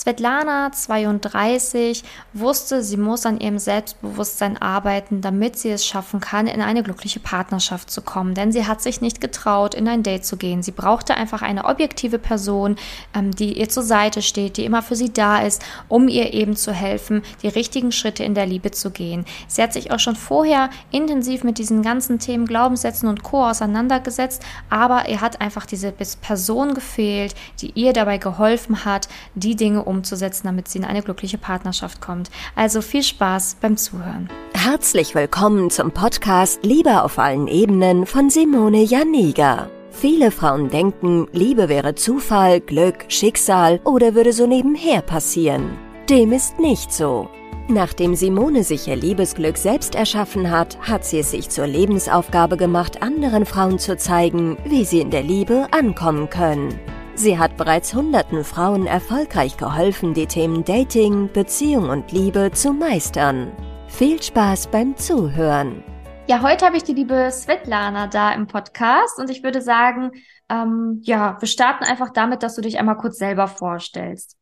Svetlana, 32, wusste, sie muss an ihrem Selbstbewusstsein arbeiten, damit sie es schaffen kann, in eine glückliche Partnerschaft zu kommen. Denn sie hat sich nicht getraut, in ein Date zu gehen. Sie brauchte einfach eine objektive Person, ähm, die ihr zur Seite steht, die immer für sie da ist, um ihr eben zu helfen, die richtigen Schritte in der Liebe zu gehen. Sie hat sich auch schon vorher intensiv mit diesen ganzen Themen Glaubenssätzen und Co. auseinandergesetzt, aber ihr hat einfach diese Person gefehlt, die ihr dabei geholfen hat, die Dinge umzusetzen, damit sie in eine glückliche Partnerschaft kommt. Also viel Spaß beim Zuhören. Herzlich willkommen zum Podcast Liebe auf allen Ebenen von Simone Janiga. Viele Frauen denken, Liebe wäre Zufall, Glück, Schicksal oder würde so nebenher passieren. Dem ist nicht so. Nachdem Simone sich ihr Liebesglück selbst erschaffen hat, hat sie es sich zur Lebensaufgabe gemacht, anderen Frauen zu zeigen, wie sie in der Liebe ankommen können. Sie hat bereits hunderten Frauen erfolgreich geholfen, die Themen Dating, Beziehung und Liebe zu meistern. Viel Spaß beim Zuhören. Ja, heute habe ich die liebe Svetlana da im Podcast und ich würde sagen, ähm, ja, wir starten einfach damit, dass du dich einmal kurz selber vorstellst.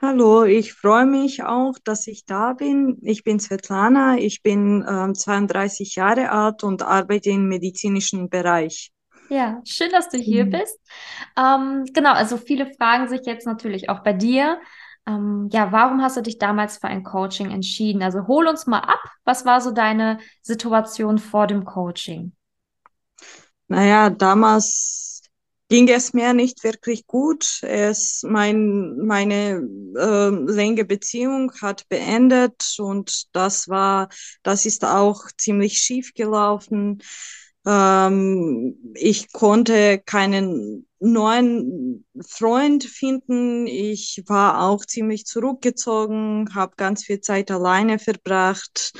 Hallo, ich freue mich auch, dass ich da bin. Ich bin Svetlana, ich bin ähm, 32 Jahre alt und arbeite im medizinischen Bereich. Ja, schön, dass du hier mhm. bist. Ähm, genau, also viele fragen sich jetzt natürlich auch bei dir. Ähm, ja, warum hast du dich damals für ein Coaching entschieden? Also hol uns mal ab. Was war so deine Situation vor dem Coaching? Naja, damals ging es mir nicht wirklich gut. Es, mein, meine äh, längere Beziehung hat beendet und das war, das ist auch ziemlich schief gelaufen. Ähm, ich konnte keinen neuen Freund finden. Ich war auch ziemlich zurückgezogen, habe ganz viel Zeit alleine verbracht.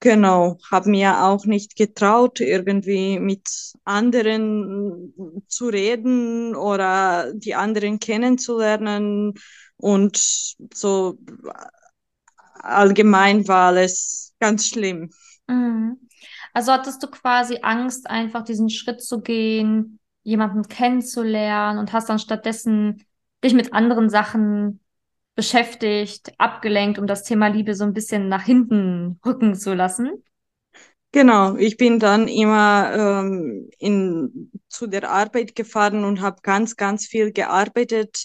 Genau, habe mir auch nicht getraut, irgendwie mit anderen zu reden oder die anderen kennenzulernen. Und so allgemein war alles ganz schlimm. Mhm. Also hattest du quasi Angst, einfach diesen Schritt zu gehen, jemanden kennenzulernen und hast dann stattdessen dich mit anderen Sachen beschäftigt, abgelenkt, um das Thema Liebe so ein bisschen nach hinten rücken zu lassen? Genau, ich bin dann immer ähm, in, zu der Arbeit gefahren und habe ganz, ganz viel gearbeitet,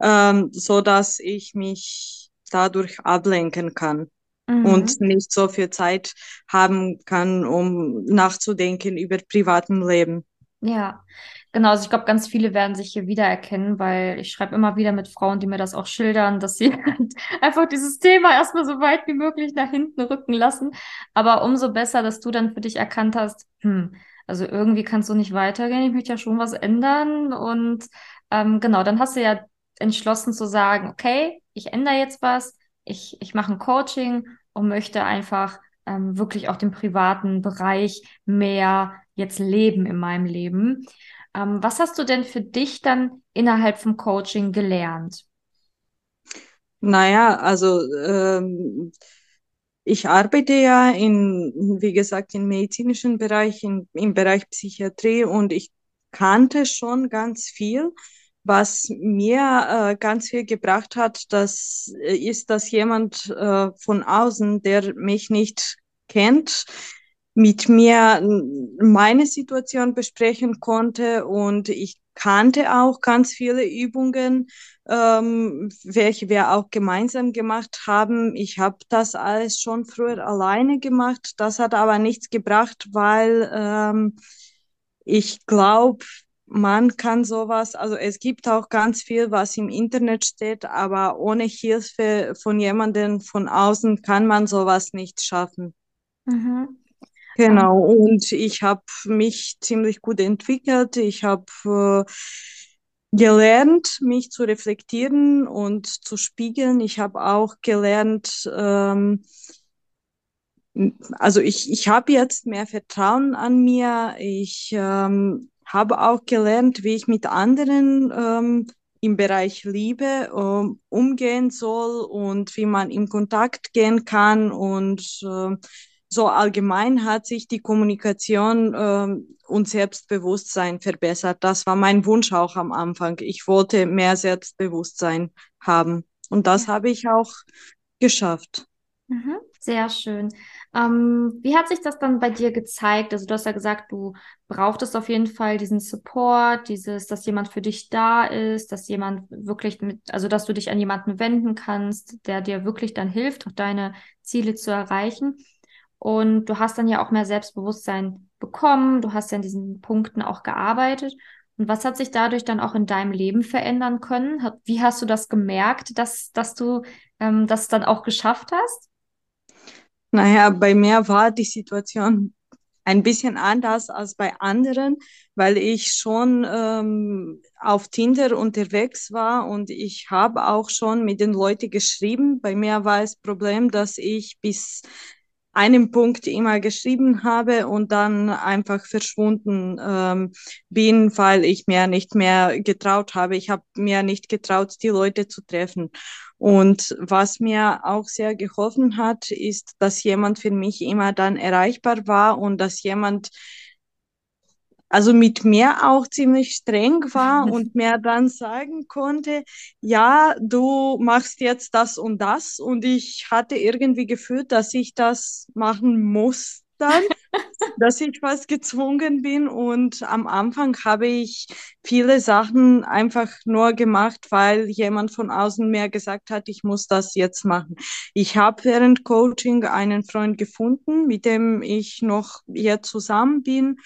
ähm, so ich mich dadurch ablenken kann mhm. und nicht so viel Zeit haben kann, um nachzudenken über privatem Leben. Ja, genau. Also ich glaube, ganz viele werden sich hier wiedererkennen, weil ich schreibe immer wieder mit Frauen, die mir das auch schildern, dass sie einfach dieses Thema erstmal so weit wie möglich nach hinten rücken lassen. Aber umso besser, dass du dann für dich erkannt hast, hm, also irgendwie kannst du nicht weitergehen, ich möchte ja schon was ändern. Und ähm, genau, dann hast du ja entschlossen zu sagen, okay, ich ändere jetzt was, ich, ich mache ein Coaching und möchte einfach ähm, wirklich auch den privaten Bereich mehr jetzt leben in meinem Leben. Ähm, was hast du denn für dich dann innerhalb vom Coaching gelernt? Naja, also ähm, ich arbeite ja in, wie gesagt, im medizinischen Bereich, in, im Bereich Psychiatrie und ich kannte schon ganz viel was mir äh, ganz viel gebracht hat, das äh, ist, dass jemand äh, von außen, der mich nicht kennt, mit mir meine Situation besprechen konnte und ich kannte auch ganz viele Übungen, ähm, welche wir auch gemeinsam gemacht haben. Ich habe das alles schon früher alleine gemacht. Das hat aber nichts gebracht, weil ähm, ich glaube, man kann sowas, also es gibt auch ganz viel, was im Internet steht, aber ohne Hilfe von jemandem von außen kann man sowas nicht schaffen. Mhm. Genau, und ich habe mich ziemlich gut entwickelt. Ich habe äh, gelernt, mich zu reflektieren und zu spiegeln. Ich habe auch gelernt, ähm, also ich, ich habe jetzt mehr Vertrauen an mir. Ich ähm, habe auch gelernt, wie ich mit anderen ähm, im Bereich Liebe ähm, umgehen soll und wie man in Kontakt gehen kann und äh, so allgemein hat sich die Kommunikation äh, und Selbstbewusstsein verbessert. Das war mein Wunsch auch am Anfang. Ich wollte mehr Selbstbewusstsein haben und das habe ich auch geschafft. Mhm. Sehr schön. Ähm, wie hat sich das dann bei dir gezeigt? Also du hast ja gesagt, du brauchtest auf jeden Fall diesen Support, dieses, dass jemand für dich da ist, dass jemand wirklich mit, also dass du dich an jemanden wenden kannst, der dir wirklich dann hilft, auch deine Ziele zu erreichen. Und du hast dann ja auch mehr Selbstbewusstsein bekommen, du hast ja in diesen Punkten auch gearbeitet. Und was hat sich dadurch dann auch in deinem Leben verändern können? Wie hast du das gemerkt, dass, dass du ähm, das dann auch geschafft hast? Naja, bei mir war die Situation ein bisschen anders als bei anderen, weil ich schon ähm, auf Tinder unterwegs war und ich habe auch schon mit den Leuten geschrieben. Bei mir war das Problem, dass ich bis einem Punkt immer geschrieben habe und dann einfach verschwunden ähm, bin, weil ich mir nicht mehr getraut habe. Ich habe mir nicht getraut, die Leute zu treffen. Und was mir auch sehr geholfen hat, ist, dass jemand für mich immer dann erreichbar war und dass jemand also mit mir auch ziemlich streng war und mir dann sagen konnte, ja, du machst jetzt das und das. Und ich hatte irgendwie gefühlt, dass ich das machen muss dann, dass ich was gezwungen bin. Und am Anfang habe ich viele Sachen einfach nur gemacht, weil jemand von außen mir gesagt hat, ich muss das jetzt machen. Ich habe während Coaching einen Freund gefunden, mit dem ich noch jetzt zusammen bin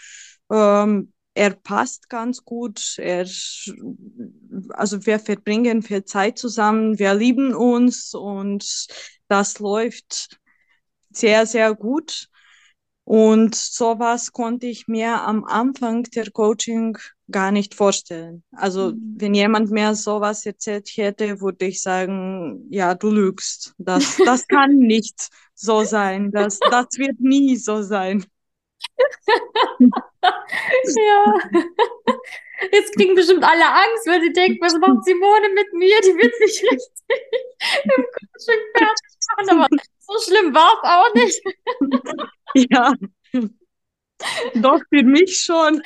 ähm, er passt ganz gut. Er, also wir verbringen viel Zeit zusammen, wir lieben uns und das läuft sehr, sehr gut. Und sowas konnte ich mir am Anfang der Coaching gar nicht vorstellen. Also mhm. wenn jemand mir sowas erzählt hätte, würde ich sagen, ja, du lügst. Das, das kann nicht so sein. Das, das wird nie so sein. ja. Jetzt kriegen bestimmt alle Angst, weil sie denken, was macht Simone mit mir? Die wird sich richtig im Coaching fertig machen. Aber so schlimm war es auch nicht. ja. Doch, für mich schon.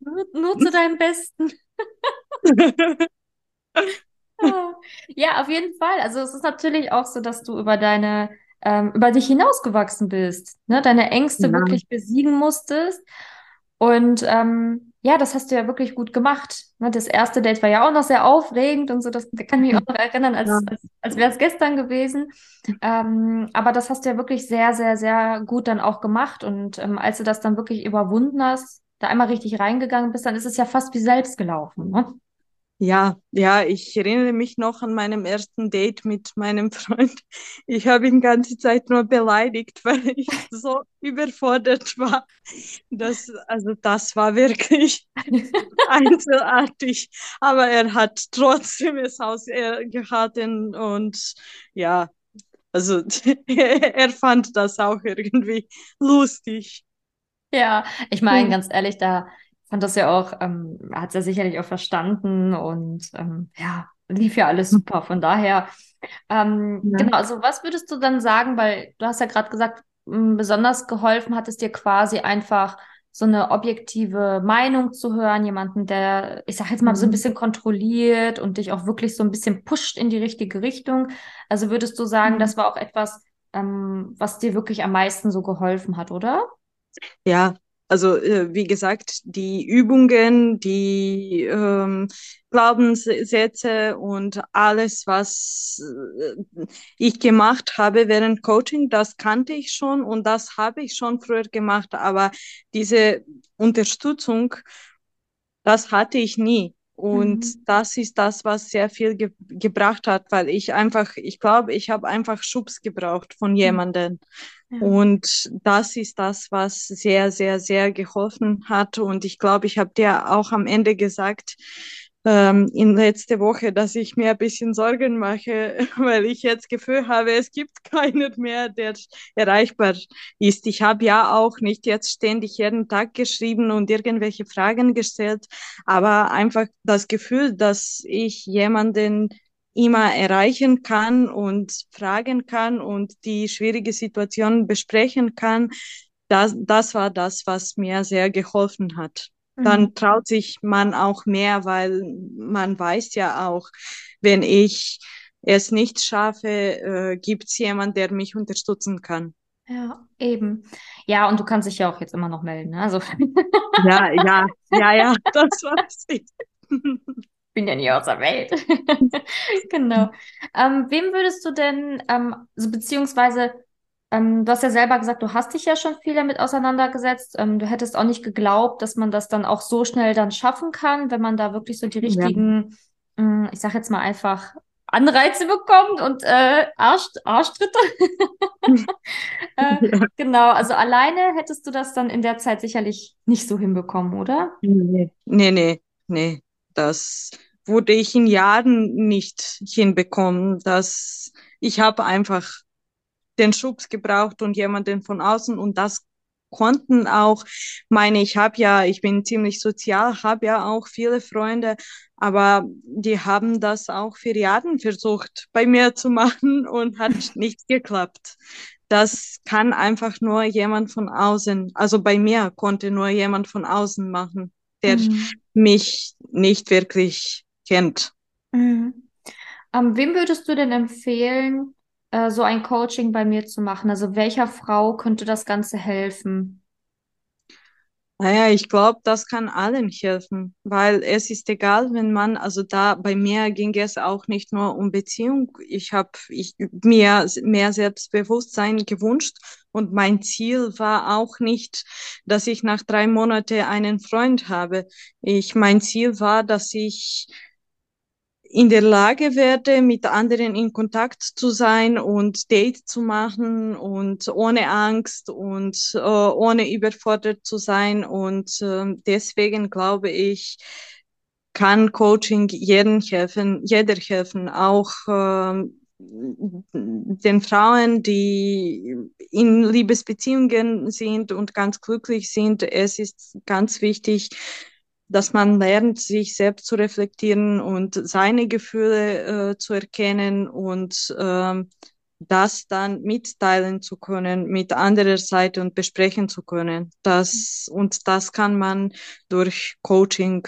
nur, nur zu deinem Besten. ja, auf jeden Fall. Also es ist natürlich auch so, dass du über deine ähm, über dich hinausgewachsen bist, ne? deine Ängste ja. wirklich besiegen musstest. Und ähm, ja, das hast du ja wirklich gut gemacht. Ne? Das erste Date war ja auch noch sehr aufregend und so, das kann ich mich auch noch erinnern, als, ja. als, als wäre es gestern gewesen. Ähm, aber das hast du ja wirklich sehr, sehr, sehr gut dann auch gemacht. Und ähm, als du das dann wirklich überwunden hast, da einmal richtig reingegangen bist, dann ist es ja fast wie selbst gelaufen. Ne? Ja, ja, ich erinnere mich noch an meinem ersten Date mit meinem Freund. Ich habe ihn ganze Zeit nur beleidigt, weil ich so überfordert war. Das, also das war wirklich einzelartig. Aber er hat trotzdem es ausgehalten und ja, also er fand das auch irgendwie lustig. Ja, ich meine, ganz ehrlich, da fand das ja auch, ähm, hat es ja sicherlich auch verstanden und ähm, ja, lief ja alles super. Von daher, ähm, ja. genau, also was würdest du dann sagen, weil du hast ja gerade gesagt, besonders geholfen hat es dir quasi einfach so eine objektive Meinung zu hören, jemanden, der, ich sag jetzt mal, so ein mhm. bisschen kontrolliert und dich auch wirklich so ein bisschen pusht in die richtige Richtung. Also würdest du sagen, mhm. das war auch etwas, ähm, was dir wirklich am meisten so geholfen hat, oder? Ja, also äh, wie gesagt, die Übungen, die ähm, Glaubenssätze und alles, was äh, ich gemacht habe während Coaching, das kannte ich schon und das habe ich schon früher gemacht, aber diese Unterstützung, das hatte ich nie. Und mhm. das ist das, was sehr viel ge gebracht hat, weil ich einfach, ich glaube, ich habe einfach Schubs gebraucht von mhm. Und das ist das, was sehr, sehr, sehr geholfen hat. Und ich glaube, ich habe dir auch am Ende gesagt, ähm, in letzte Woche, dass ich mir ein bisschen Sorgen mache, weil ich jetzt Gefühl habe, es gibt keinen mehr, der erreichbar ist. Ich habe ja auch nicht jetzt ständig jeden Tag geschrieben und irgendwelche Fragen gestellt, aber einfach das Gefühl, dass ich jemanden immer erreichen kann und fragen kann und die schwierige Situation besprechen kann, das, das war das, was mir sehr geholfen hat. Mhm. Dann traut sich man auch mehr, weil man weiß ja auch, wenn ich es nicht schaffe, äh, gibt es jemanden, der mich unterstützen kann. Ja, eben. Ja, und du kannst dich ja auch jetzt immer noch melden. Ne? Also. ja, ja, ja, ja, das weiß ich. Bin ja nie aus der Welt. genau. Ähm, wem würdest du denn, ähm, also beziehungsweise, ähm, du hast ja selber gesagt, du hast dich ja schon viel damit auseinandergesetzt. Ähm, du hättest auch nicht geglaubt, dass man das dann auch so schnell dann schaffen kann, wenn man da wirklich so die richtigen, ja. mh, ich sag jetzt mal einfach, Anreize bekommt und äh, Arsch, Arschtritte. äh, ja. Genau, also alleine hättest du das dann in der Zeit sicherlich nicht so hinbekommen, oder? Nee, nee, nee. nee das wurde ich in Jahren nicht hinbekommen. dass ich habe einfach den Schubs gebraucht und jemanden von außen und das konnten auch meine, ich habe ja, ich bin ziemlich sozial, habe ja auch viele Freunde, aber die haben das auch für Jahre versucht bei mir zu machen und hat nicht geklappt. Das kann einfach nur jemand von außen, also bei mir konnte nur jemand von außen machen der mhm. mich nicht wirklich kennt. Mhm. Ähm, wem würdest du denn empfehlen, äh, so ein Coaching bei mir zu machen? Also welcher Frau könnte das Ganze helfen? Naja, ich glaube, das kann allen helfen, weil es ist egal, wenn man, also da bei mir ging es auch nicht nur um Beziehung. Ich habe ich, mir mehr Selbstbewusstsein gewünscht und mein Ziel war auch nicht, dass ich nach drei Monaten einen Freund habe. Ich, mein Ziel war, dass ich in der Lage werde, mit anderen in Kontakt zu sein und Date zu machen und ohne Angst und äh, ohne überfordert zu sein. Und äh, deswegen glaube ich, kann Coaching jedem helfen, jeder helfen, auch äh, den Frauen, die in Liebesbeziehungen sind und ganz glücklich sind. Es ist ganz wichtig, dass man lernt, sich selbst zu reflektieren und seine Gefühle äh, zu erkennen und äh, das dann mitteilen zu können mit anderer Seite und besprechen zu können. Das, und das kann man durch Coaching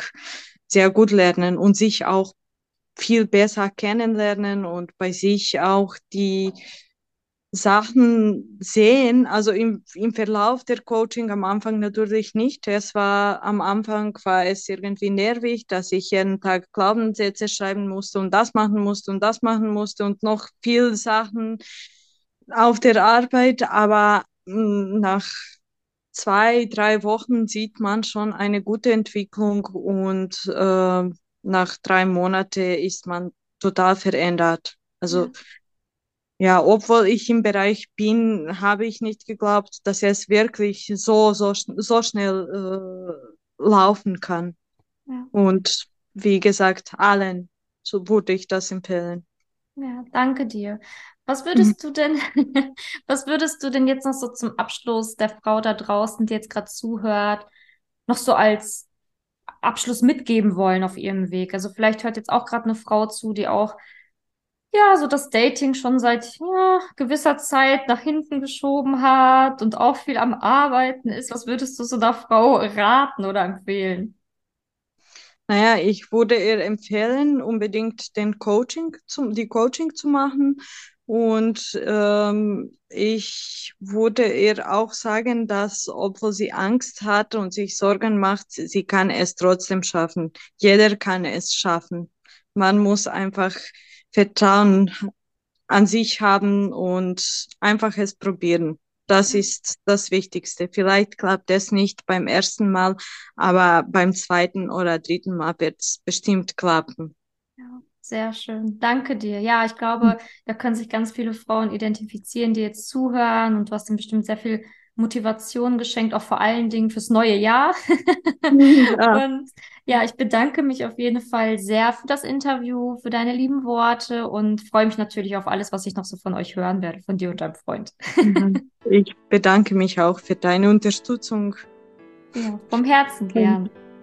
sehr gut lernen und sich auch viel besser kennenlernen und bei sich auch die Sachen sehen, also im, im Verlauf der Coaching am Anfang natürlich nicht. Es war am Anfang war es irgendwie nervig, dass ich jeden Tag Glaubenssätze schreiben musste und das machen musste und das machen musste und noch viel Sachen auf der Arbeit, aber hm, nach zwei, drei Wochen sieht man schon eine gute Entwicklung und äh, nach drei Monaten ist man total verändert. Also ja ja, obwohl ich im Bereich bin, habe ich nicht geglaubt, dass es wirklich so, so, so schnell äh, laufen kann. Ja. Und wie gesagt, allen so würde ich das empfehlen. Ja, danke dir. Was würdest mhm. du denn, was würdest du denn jetzt noch so zum Abschluss der Frau da draußen, die jetzt gerade zuhört, noch so als Abschluss mitgeben wollen auf ihrem Weg? Also vielleicht hört jetzt auch gerade eine Frau zu, die auch ja, so das Dating schon seit ja, gewisser Zeit nach hinten geschoben hat und auch viel am Arbeiten ist. Was würdest du so der Frau raten oder empfehlen? Naja, ich würde ihr empfehlen, unbedingt den Coaching zum, die Coaching zu machen. Und ähm, ich würde ihr auch sagen, dass obwohl sie Angst hat und sich Sorgen macht, sie kann es trotzdem schaffen. Jeder kann es schaffen. Man muss einfach Vertrauen an sich haben und einfach es probieren. Das ist das Wichtigste. Vielleicht klappt es nicht beim ersten Mal, aber beim zweiten oder dritten Mal wird es bestimmt klappen. Ja, sehr schön. Danke dir. Ja, ich glaube, hm. da können sich ganz viele Frauen identifizieren, die jetzt zuhören und du hast ihnen bestimmt sehr viel Motivation geschenkt, auch vor allen Dingen fürs neue Jahr. Ja. und ja, ich bedanke mich auf jeden Fall sehr für das Interview, für deine lieben Worte und freue mich natürlich auf alles, was ich noch so von euch hören werde, von dir und deinem Freund. Mhm. ich bedanke mich auch für deine Unterstützung. Ja, vom Herzen gern.